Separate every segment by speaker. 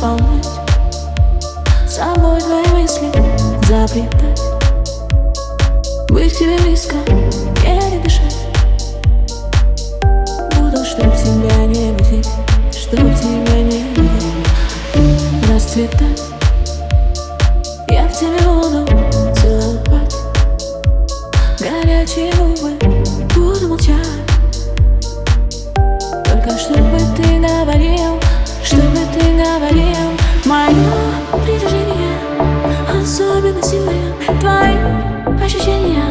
Speaker 1: заполнять. Собой твои мысли заплетать Быть тебе близко, еле дышать. Буду, чтоб тебя не будить Чтоб тебя не будить Расцветать Твои ощущения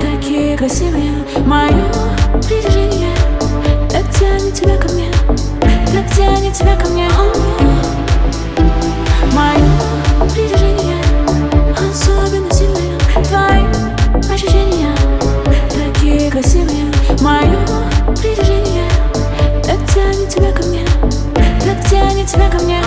Speaker 1: Такие красивые. Мое притяжение Так тянет тебя ко мне Так тянет тебя ко мне. Мое притяжение Особенно сильное. Твои ощущения Такие красивые. Мое притяжение Так тянет тебя ко мне Так тянет тебя ко мне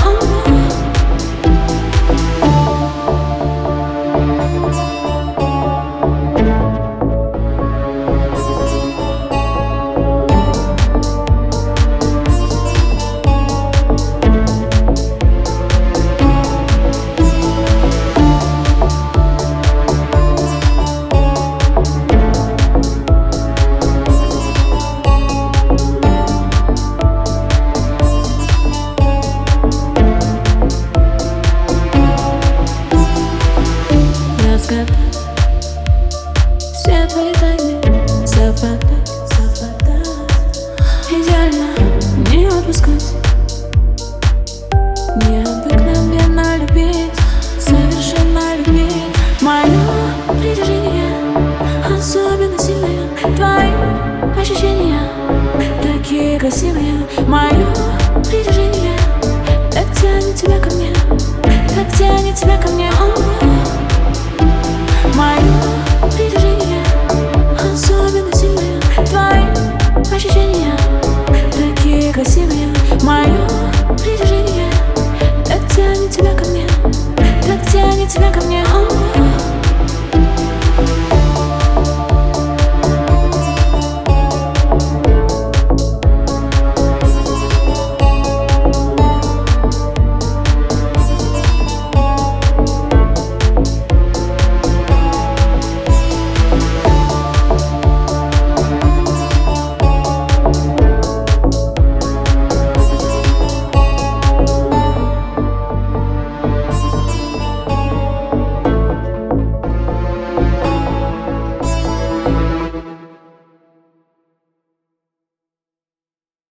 Speaker 1: Необыкновенно любить, совершенно любить. Мое притяжение особенно сильное. Твои ощущения такие красивые. Мое притяжение так тянет тебя ко мне Так тянет тебя ко мне тебя ко мне.